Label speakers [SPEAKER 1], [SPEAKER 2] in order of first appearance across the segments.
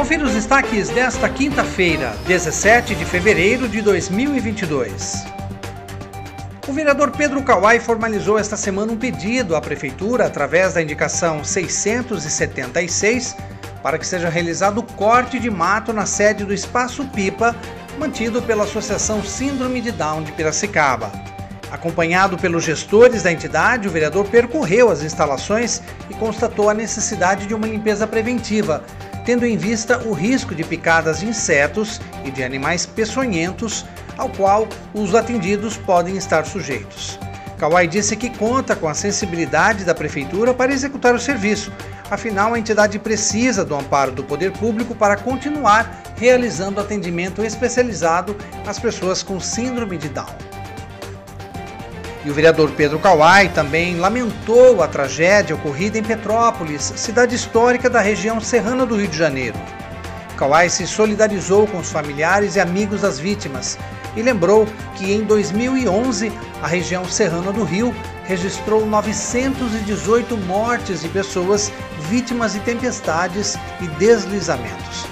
[SPEAKER 1] Confira os destaques desta quinta-feira, 17 de fevereiro de 2022. O vereador Pedro Kawai formalizou esta semana um pedido à Prefeitura, através da indicação 676, para que seja realizado o corte de mato na sede do Espaço Pipa, mantido pela Associação Síndrome de Down de Piracicaba. Acompanhado pelos gestores da entidade, o vereador percorreu as instalações e constatou a necessidade de uma limpeza preventiva, tendo em vista o risco de picadas de insetos e de animais peçonhentos, ao qual os atendidos podem estar sujeitos. Kawai disse que conta com a sensibilidade da prefeitura para executar o serviço, afinal a entidade precisa do amparo do poder público para continuar realizando atendimento especializado às pessoas com síndrome de Down. E o vereador Pedro Kawai também lamentou a tragédia ocorrida em Petrópolis, cidade histórica da região serrana do Rio de Janeiro. Kawai se solidarizou com os familiares e amigos das vítimas e lembrou que em 2011 a região serrana do Rio registrou 918 mortes de pessoas vítimas de tempestades e deslizamentos.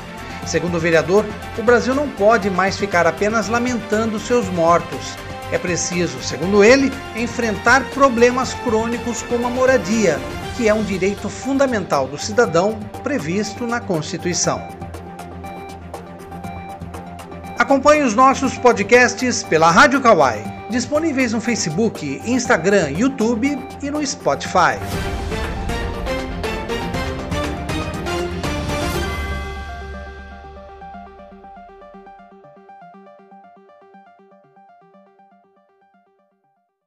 [SPEAKER 1] Segundo o vereador, o Brasil não pode mais ficar apenas lamentando seus mortos é preciso, segundo ele, enfrentar problemas crônicos como a moradia, que é um direito fundamental do cidadão previsto na Constituição. Acompanhe os nossos podcasts pela Rádio Kawai, disponíveis no Facebook, Instagram, YouTube e no Spotify.